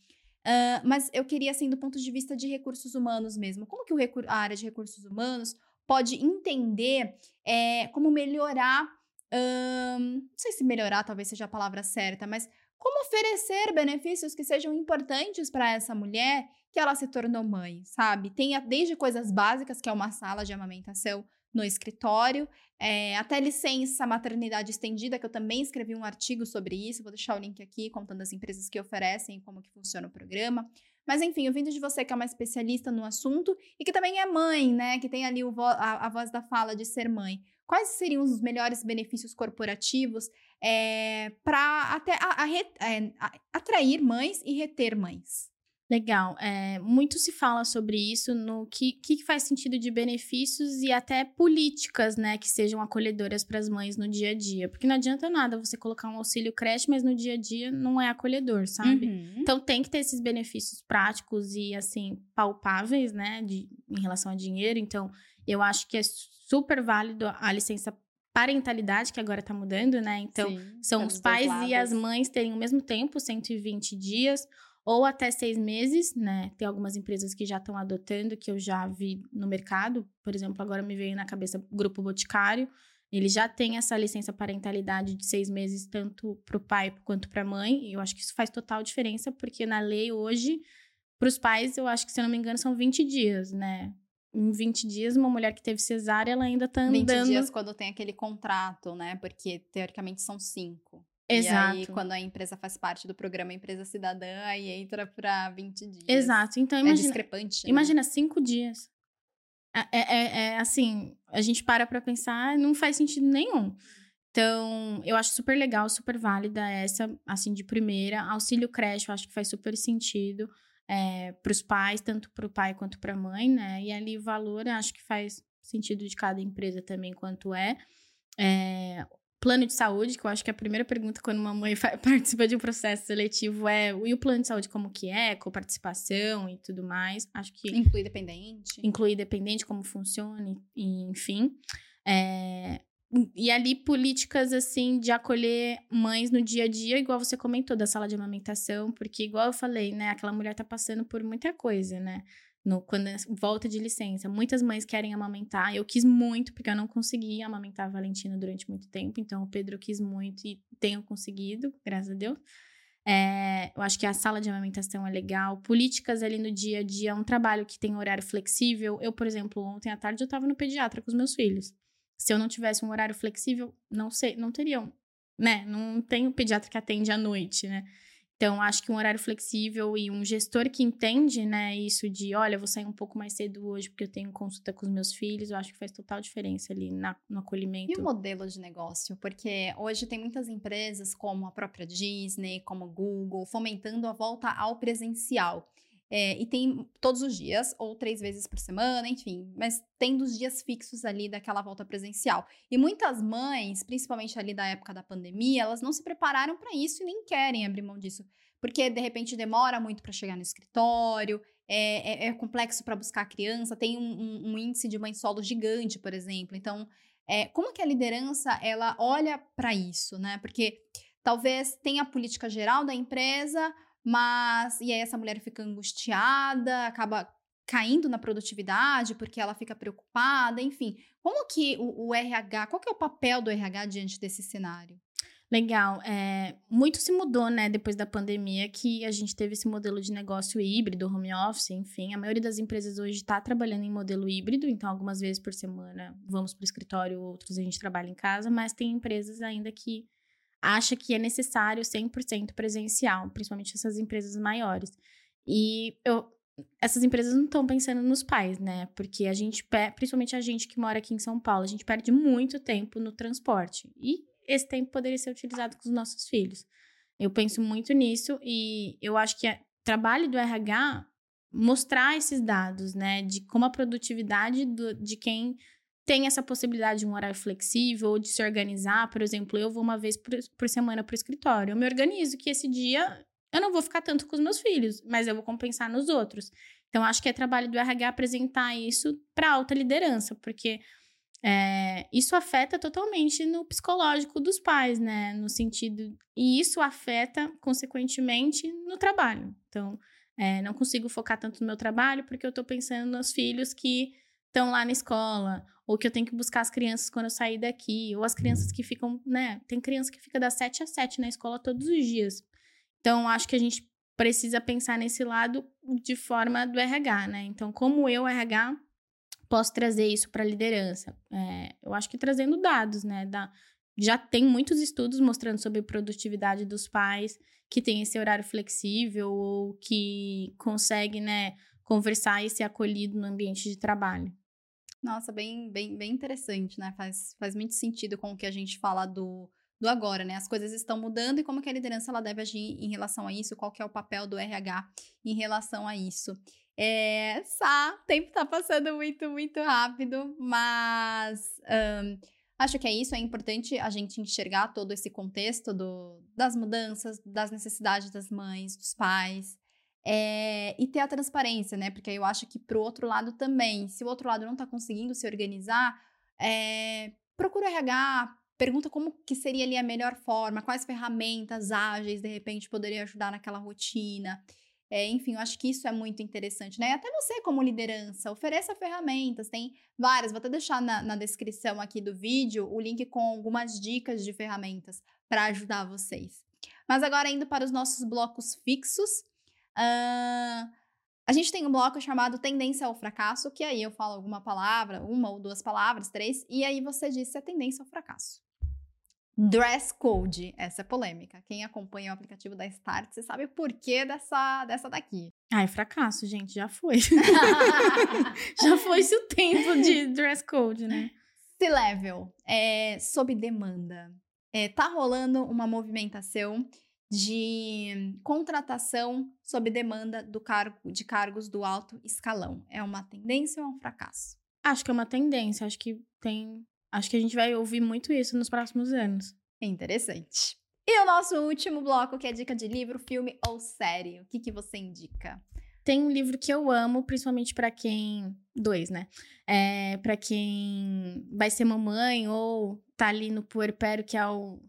Uh, mas eu queria, assim, do ponto de vista de recursos humanos mesmo, como que a área de recursos humanos pode entender é, como melhorar, uh, não sei se melhorar talvez seja a palavra certa, mas como oferecer benefícios que sejam importantes para essa mulher que ela se tornou mãe, sabe? Tem desde coisas básicas, que é uma sala de amamentação, no escritório, é, até licença maternidade estendida, que eu também escrevi um artigo sobre isso, vou deixar o link aqui contando as empresas que oferecem e como que funciona o programa. Mas enfim, eu vindo de você que é uma especialista no assunto e que também é mãe, né, que tem ali vo a, a, voz da fala de ser mãe. Quais seriam os melhores benefícios corporativos é, para até a, é, atrair mães e reter mães? Legal. É, muito se fala sobre isso no que, que faz sentido de benefícios e até políticas, né, que sejam acolhedoras para as mães no dia a dia. Porque não adianta nada você colocar um auxílio creche, mas no dia a dia não é acolhedor, sabe? Uhum. Então tem que ter esses benefícios práticos e, assim, palpáveis, né, de, em relação a dinheiro. Então, eu acho que é super válido a licença parentalidade, que agora tá mudando, né? Então, Sim, são os pais e as mães terem o mesmo tempo, 120 dias ou até seis meses, né? Tem algumas empresas que já estão adotando, que eu já vi no mercado. Por exemplo, agora me veio na cabeça o Grupo Boticário. Ele já tem essa licença parentalidade de seis meses, tanto para o pai quanto para a mãe. E eu acho que isso faz total diferença, porque na lei hoje, para os pais, eu acho que, se eu não me engano, são 20 dias, né? Em 20 dias, uma mulher que teve cesárea, ela ainda tá andando... 20 dias quando tem aquele contrato, né? Porque, teoricamente, são cinco. Exato. E aí, quando a empresa faz parte do programa Empresa Cidadã, aí entra para 20 dias. Exato. Então, É imagina, discrepante. né? imagina cinco dias. É, é- é assim, a gente para pra pensar, não faz sentido nenhum. Então, eu acho super legal, super válida essa, assim, de primeira. Auxílio creche, eu acho que faz super sentido é, para os pais, tanto para o pai quanto para a mãe, né? E ali o valor, eu acho que faz sentido de cada empresa também, quanto é. É, Plano de saúde, que eu acho que é a primeira pergunta quando uma mãe [LAUGHS] participa de um processo seletivo é e o plano de saúde como que é, com participação e tudo mais. Acho que Inclui dependente. incluir dependente, como funciona, e, enfim. É, e ali políticas assim de acolher mães no dia a dia, igual você comentou da sala de amamentação, porque igual eu falei, né, aquela mulher tá passando por muita coisa, né? No, quando é volta de licença, muitas mães querem amamentar. Eu quis muito, porque eu não consegui amamentar a Valentina durante muito tempo. Então, o Pedro quis muito e tenho conseguido, graças a Deus. É, eu acho que a sala de amamentação é legal. Políticas ali no dia a dia, um trabalho que tem horário flexível. Eu, por exemplo, ontem à tarde eu estava no pediatra com os meus filhos. Se eu não tivesse um horário flexível, não sei, não teriam, né? Não tem um pediatra que atende à noite, né? Então, acho que um horário flexível e um gestor que entende, né, isso de, olha, eu vou sair um pouco mais cedo hoje porque eu tenho consulta com os meus filhos, eu acho que faz total diferença ali na, no acolhimento. E o modelo de negócio? Porque hoje tem muitas empresas, como a própria Disney, como a Google, fomentando a volta ao presencial. É, e tem todos os dias, ou três vezes por semana, enfim, mas tem dos dias fixos ali daquela volta presencial. E muitas mães, principalmente ali da época da pandemia, elas não se prepararam para isso e nem querem abrir mão disso. Porque de repente demora muito para chegar no escritório, é, é- é complexo para buscar a criança, tem um, um- um índice de mãe solo gigante, por exemplo. Então, é, como que a liderança ela olha para isso, né? Porque talvez tenha a política geral da empresa, mas e aí essa mulher fica angustiada, acaba caindo na produtividade porque ela fica preocupada, enfim. Como que o, o RH, qual que é o papel do RH diante desse cenário? Legal. É, muito se mudou, né, depois da pandemia, que a gente teve esse modelo de negócio híbrido, home office, enfim. A maioria das empresas hoje está trabalhando em modelo híbrido, então algumas vezes por semana vamos para o escritório, outros a gente trabalha em casa, mas tem empresas ainda que acha que é necessário 100% presencial, principalmente essas empresas maiores. E eu, essas empresas não estão pensando nos pais, né? Porque a gente, principalmente a gente que mora aqui em São Paulo, a gente perde muito tempo no transporte. E esse tempo poderia ser utilizado com os nossos filhos. Eu penso muito nisso e eu acho que é trabalho do RH mostrar esses dados, né? De como a produtividade do- de quem tem essa possibilidade de um horário flexível ou de se organizar. Por exemplo, eu vou uma vez por, por semana para o escritório. Eu me organizo que esse dia eu não vou ficar tanto com os meus filhos, mas eu vou compensar nos outros. Então, acho que é trabalho do RH apresentar isso para alta liderança, porque é, isso afeta totalmente no psicológico dos pais, né? No sentido. E isso afeta, consequentemente, no trabalho. Então, é, não consigo focar tanto no meu trabalho porque eu tô pensando nos filhos que estão lá na escola, ou que eu tenho que buscar as crianças quando eu sair daqui, ou as crianças que ficam, né? Tem criança que fica das 7 às 7 na escola todos os dias. Então, acho que a gente precisa pensar nesse lado de forma do RH, né? Então, como eu, RH, posso trazer isso para a liderança? É, eu acho que trazendo dados, né? Da, já tem muitos estudos mostrando sobre produtividade dos pais que tem esse horário flexível ou que consegue, né, conversar e ser acolhido no ambiente de trabalho. Nossa, bem, bem, bem interessante, né? Faz, faz muito sentido com o que a gente fala do, do agora, né? As coisas estão mudando e como que a liderança ela deve agir em relação a isso, qual que é o papel do RH em relação a isso. É, Sá, o tempo tá passando muito, muito rápido, mas ahn, acho que é isso, é importante a gente enxergar todo esse contexto do, das mudanças, das necessidades das mães, dos pais, é, e ter a transparência, né? Porque eu acho que pro outro lado também, se o outro lado não tá conseguindo se organizar, é, procura RH, pergunta como que seria ali a melhor forma, quais ferramentas ágeis, de repente, poderia ajudar naquela rotina. É, enfim, eu acho que isso é muito interessante, né? Até você, como liderança, ofereça ferramentas, tem várias. Vou até deixar na, na descrição aqui do vídeo o link com algumas dicas de ferramentas para ajudar vocês. Mas agora, indo para os nossos blocos fixos, uh, a gente tem um bloco chamado Tendência ao Fracasso, que aí eu falo alguma palavra, uma ou duas palavras, três, e aí você diz se é tendência ao fracasso. Dress code, essa é polêmica. Quem acompanha o aplicativo da Start, você sabe o porquê dessa, dessa daqui. Ai, fracasso, gente, já foi. [LAUGHS] [LAUGHS] já foi-se o tempo de dress code, né? C-level, é sob demanda. É, tá rolando uma movimentação de contratação sob demanda do cargo, de cargos do alto escalão. É uma tendência ou é um fracasso? Acho que é uma tendência. Acho que tem Acho que a gente vai ouvir muito isso nos próximos anos. Interessante. E o nosso último bloco, que é dica de livro, filme ou série. O que, que você indica? Tem um livro que eu amo, principalmente para quem. Dois, né? É, para quem vai ser mamãe ou tá ali no puerpério, que é o, o,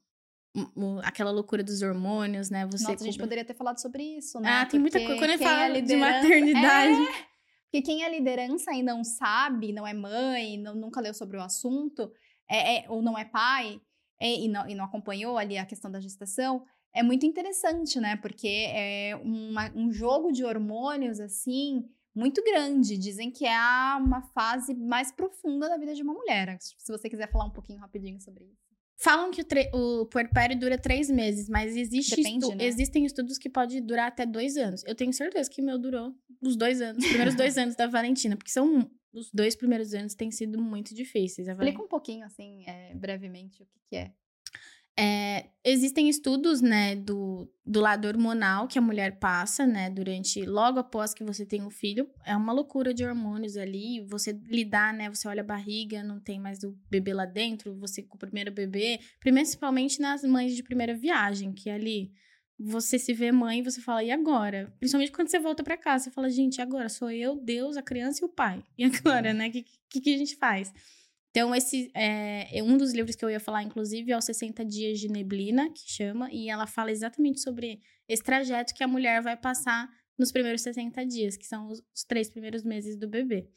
aquela loucura dos hormônios, né? Você Nossa, a gente poderia ter falado sobre isso, né? Ah, tem muita coisa. Quando eu falo é de maternidade. É... Porque quem é liderança e não sabe, não é mãe, não, nunca leu sobre o assunto, é, é ou não é pai, é, e, não, e não acompanhou ali a questão da gestação, é muito interessante, né? Porque é uma, um jogo de hormônios, assim, muito grande. Dizem que é uma fase mais profunda da vida de uma mulher. Se você quiser falar um pouquinho rapidinho sobre isso. Falam que o, o puerpério dura três meses, mas existe estu né? existem estudos que pode durar até dois anos. Eu tenho certeza que o meu durou os dois anos, os primeiros dois [LAUGHS] anos da Valentina, porque são os dois primeiros anos têm sido muito difíceis. Explica um pouquinho, assim, é, brevemente, o que, que é. É, existem estudos, né, do, do lado hormonal que a mulher passa, né, durante, logo após que você tem um filho. É uma loucura de hormônios ali, você lidar, né, você olha a barriga, não tem mais o bebê lá dentro, você com o primeiro bebê, principalmente nas mães de primeira viagem, que ali você se vê mãe e você fala, e agora? Principalmente quando você volta para casa, você fala, gente, agora sou eu, Deus, a criança e o pai. E agora, né, o que, que, que a gente faz? Então, esse é, é um dos livros que eu ia falar, inclusive, é o 60 Dias de Neblina, que chama, e ela fala exatamente sobre esse trajeto que a mulher vai passar nos primeiros 60 dias, que são os, os três primeiros meses do bebê.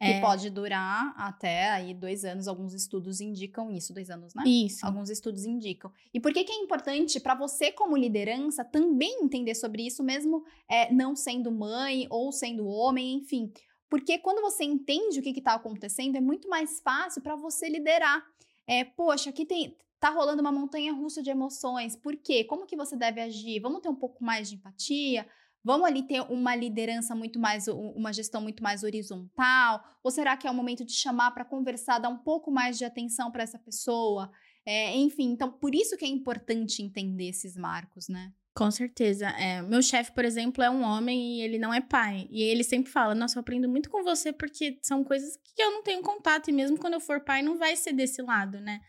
Que é... pode durar até aí dois anos. Alguns estudos indicam isso, dois anos, né? Isso. Alguns estudos indicam. E por que, que é importante para você, como liderança, também entender sobre isso, mesmo é, não sendo mãe ou sendo homem, enfim. Porque quando você entende o que está acontecendo, é muito mais fácil para você liderar. É, poxa, aqui tem, tá rolando uma montanha russa de emoções. Por quê? Como que você deve agir? Vamos ter um pouco mais de empatia? Vamos ali ter uma liderança muito mais, uma gestão muito mais horizontal? Ou será que é o momento de chamar para conversar, dar um pouco mais de atenção para essa pessoa? É, enfim, então por isso que é importante entender esses marcos, né? Com certeza. É, meu chefe, por exemplo, é um homem e ele não é pai. E ele sempre fala: Nossa, eu aprendo muito com você porque são coisas que eu não tenho contato. E mesmo quando eu for pai, não vai ser desse lado, né?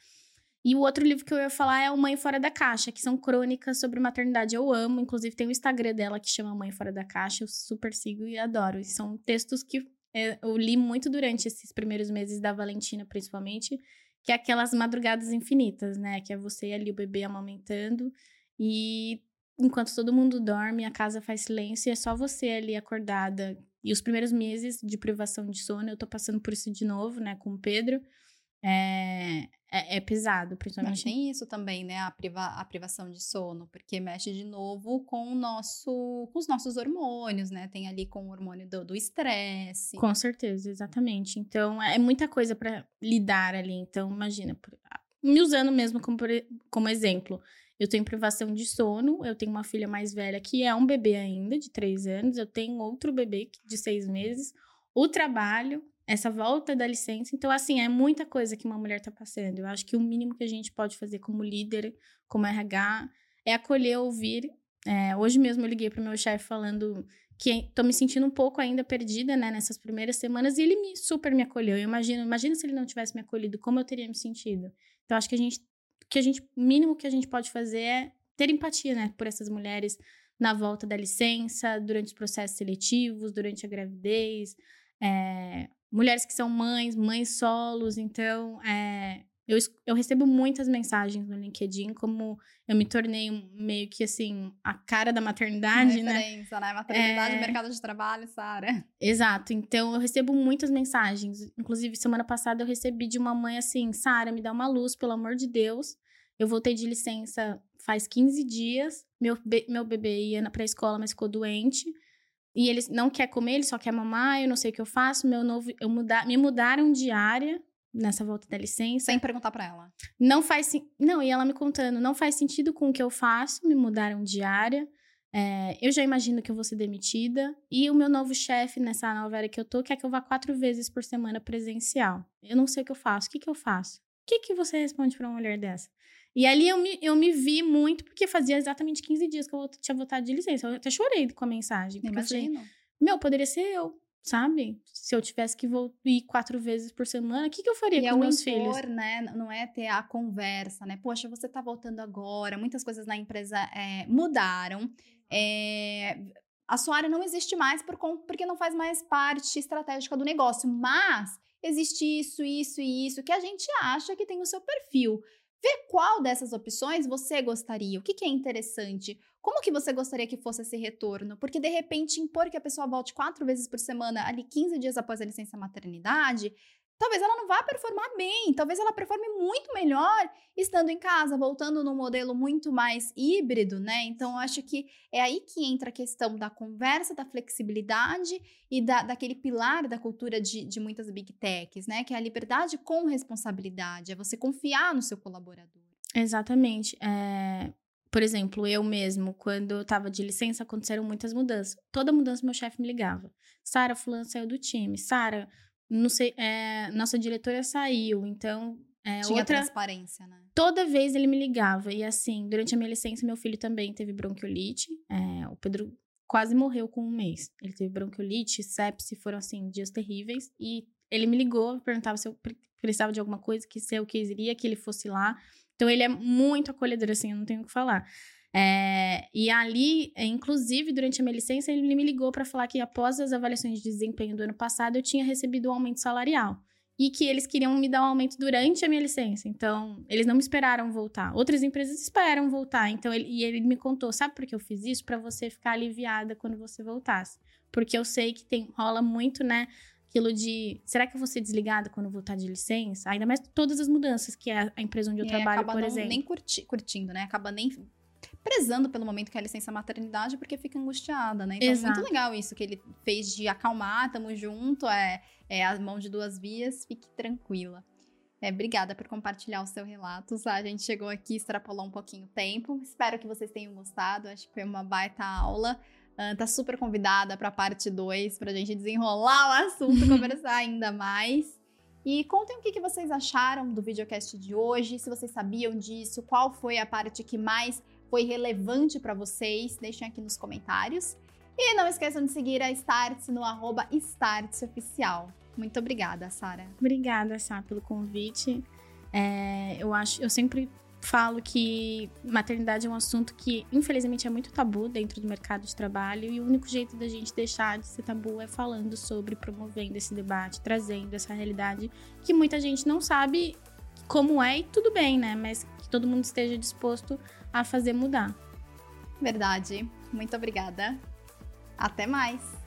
E o outro livro que eu ia falar é o Mãe Fora da Caixa, que são crônicas sobre maternidade. Eu amo, inclusive tem o Instagram dela que chama Mãe Fora da Caixa, eu super sigo e adoro. E são textos que é, eu li muito durante esses primeiros meses da Valentina, principalmente, que é aquelas madrugadas infinitas, né? Que é você ali, o bebê amamentando, e enquanto todo mundo dorme, a casa faz silêncio e é só você ali acordada. E os primeiros meses de privação de sono, eu tô passando por isso de novo, né, com o Pedro. É, é, é pesado, principalmente. Mas tem isso também, né, a, priva, a privação de sono, porque mexe de novo com o nosso, com os nossos hormônios, né? Tem ali com o hormônio do estresse. Com certeza, exatamente. Então, é muita coisa para lidar ali. Então, imagina, me usando mesmo como, como exemplo. Eu tenho privação de sono, eu tenho uma filha mais velha que é um bebê ainda, de três anos, eu tenho outro bebê de seis meses, o trabalho, essa volta da licença. Então, assim, é muita coisa que uma mulher tá passando. Eu acho que o mínimo que a gente pode fazer como líder, como RH, é acolher, ouvir. É, hoje mesmo eu liguei pro meu chefe falando que tô me sentindo um pouco ainda perdida, né, nessas primeiras semanas, e ele me, super me acolheu. Eu imagino, imagina se ele não tivesse me acolhido, como eu teria me sentido. Então, acho que a gente que a gente, mínimo que a gente pode fazer é ter empatia, né, por essas mulheres na volta da licença, durante os processos seletivos, durante a gravidez, é, mulheres que são mães, mães solos, então é, Eu, eu recebo muitas mensagens no LinkedIn, como eu me tornei meio que assim, a cara da maternidade, né? Referência, né? Maternidade, é... mercado de trabalho, Sara. Exato. Então eu recebo muitas mensagens. Inclusive, semana passada eu recebi de uma mãe assim: Sara, me dá uma luz, pelo amor de Deus. Eu voltei de licença faz 15 dias. Meu, be meu bebê ia pra escola, mas ficou doente. E ele não quer comer, ele só quer mamar, eu não sei o que eu faço. Meu novo, eu mudar, me mudaram de área nessa volta da licença. Sem perguntar para ela. Não faz não e ela me contando, não faz sentido com o que eu faço, me mudaram de área. É, eu já imagino que eu vou ser demitida e o meu novo chefe nessa nova área que eu tô quer que eu vá quatro vezes por semana presencial. Eu não sei o que eu faço. O que, que eu faço? O que, que você responde para uma mulher dessa? E ali eu me, eu me vi muito, porque fazia exatamente 15 dias que eu tinha voltado de licença. Eu até chorei com a mensagem. Imagino. Falei, meu, poderia ser eu sabe? Se eu tivesse que ir quatro vezes por semana, o que, que eu faria e com é meus impor, filhos? né? Não é ter a conversa, né? Poxa, você tá voltando agora, muitas coisas na empresa é, mudaram. É, a sua área não existe mais por, porque não faz mais parte estratégica do negócio, mas existe isso, isso e isso que a gente acha que tem o seu perfil. Ver qual dessas opções você gostaria, o que, que é interessante, como que você gostaria que fosse esse retorno? Porque, de repente, impor que a pessoa volte quatro vezes por semana, ali 15 dias após a licença maternidade, talvez ela não vá performar bem, talvez ela performe muito melhor estando em casa, voltando num modelo muito mais híbrido, né? Então, acho que é aí que entra a questão da conversa, da flexibilidade e da, daquele pilar da cultura de, de muitas big techs, né? Que é a liberdade com responsabilidade, é você confiar no seu colaborador. Exatamente. É, por exemplo, eu mesmo, quando eu tava de licença, aconteceram muitas mudanças. Toda mudança, meu chefe me ligava. Sara, fulano saiu do time. Sara, não sei, é, nossa diretora saiu, então é, Tinha outra... transparência, né? Toda vez ele me ligava. E assim, durante a minha licença, meu filho também teve bronquiolite. É, o Pedro quase morreu com um mês. Ele teve bronquiolite, sepse, foram assim, dias terríveis. E ele me ligou, perguntava se eu precisava de alguma coisa, que se eu queria que ele fosse lá. Então ele é muito acolhedor, assim, eu não tenho o que falar. É, e ali, inclusive, durante a minha licença, ele me ligou para falar que após as avaliações de desempenho do ano passado, eu tinha recebido um aumento salarial. E que eles queriam me dar um aumento durante a minha licença. Então, eles não me esperaram voltar. Outras empresas esperam voltar. Então, ele, e ele me contou: sabe por que eu fiz isso? Para você ficar aliviada quando você voltasse. Porque eu sei que tem, rola muito, né? aquilo de será que eu vou ser desligada quando voltar de licença? Ainda mais todas as mudanças que é a empresa onde eu e trabalho, por não, exemplo. nem curti, curtindo, né? Acaba nem prezando pelo momento que é a licença maternidade porque fica angustiada, né? Então, Exato. muito legal isso que ele fez de acalmar, tamo junto, é, é a mão de duas vias, fique tranquila. É, obrigada por compartilhar o seu relato. A gente chegou aqui, extrapolou um pouquinho o tempo. Espero que vocês tenham gostado. Acho que foi uma baita aula. Uh, tá super convidada para a parte 2, para a gente desenrolar o assunto, [LAUGHS] conversar ainda mais. E contem o que, que vocês acharam do videocast de hoje, se vocês sabiam disso, qual foi a parte que mais foi relevante para vocês, deixem aqui nos comentários. E não esqueçam de seguir a Startse no arroba Oficial. Muito obrigada, Sara. Obrigada, Sá, pelo convite. É, eu acho, eu sempre falo que maternidade é um assunto que, infelizmente, é muito tabu dentro do mercado de trabalho e o único jeito da gente deixar de ser tabu é falando sobre, promovendo esse debate, trazendo essa realidade que muita gente não sabe como é e tudo bem, né? Mas que todo mundo esteja disposto a fazer mudar. Verdade. Muito obrigada. Até mais.